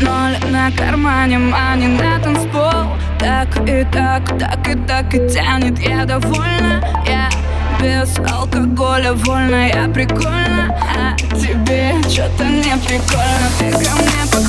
Ноль на кармане, мани на танцпол. Так и так, так и так и тянет. Я довольна, я без алкоголя вольно Я прикольно, а тебе что-то не прикольно. Ты ко мне подходишь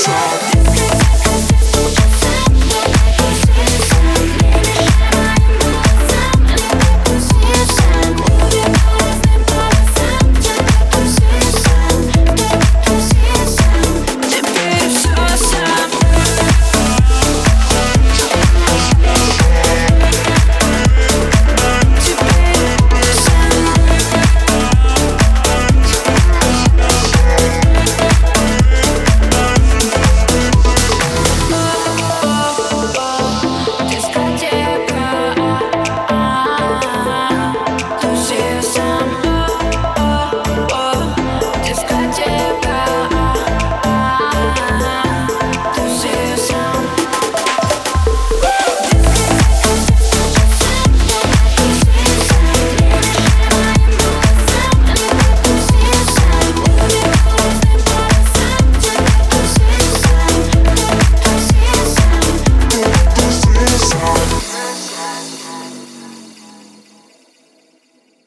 song.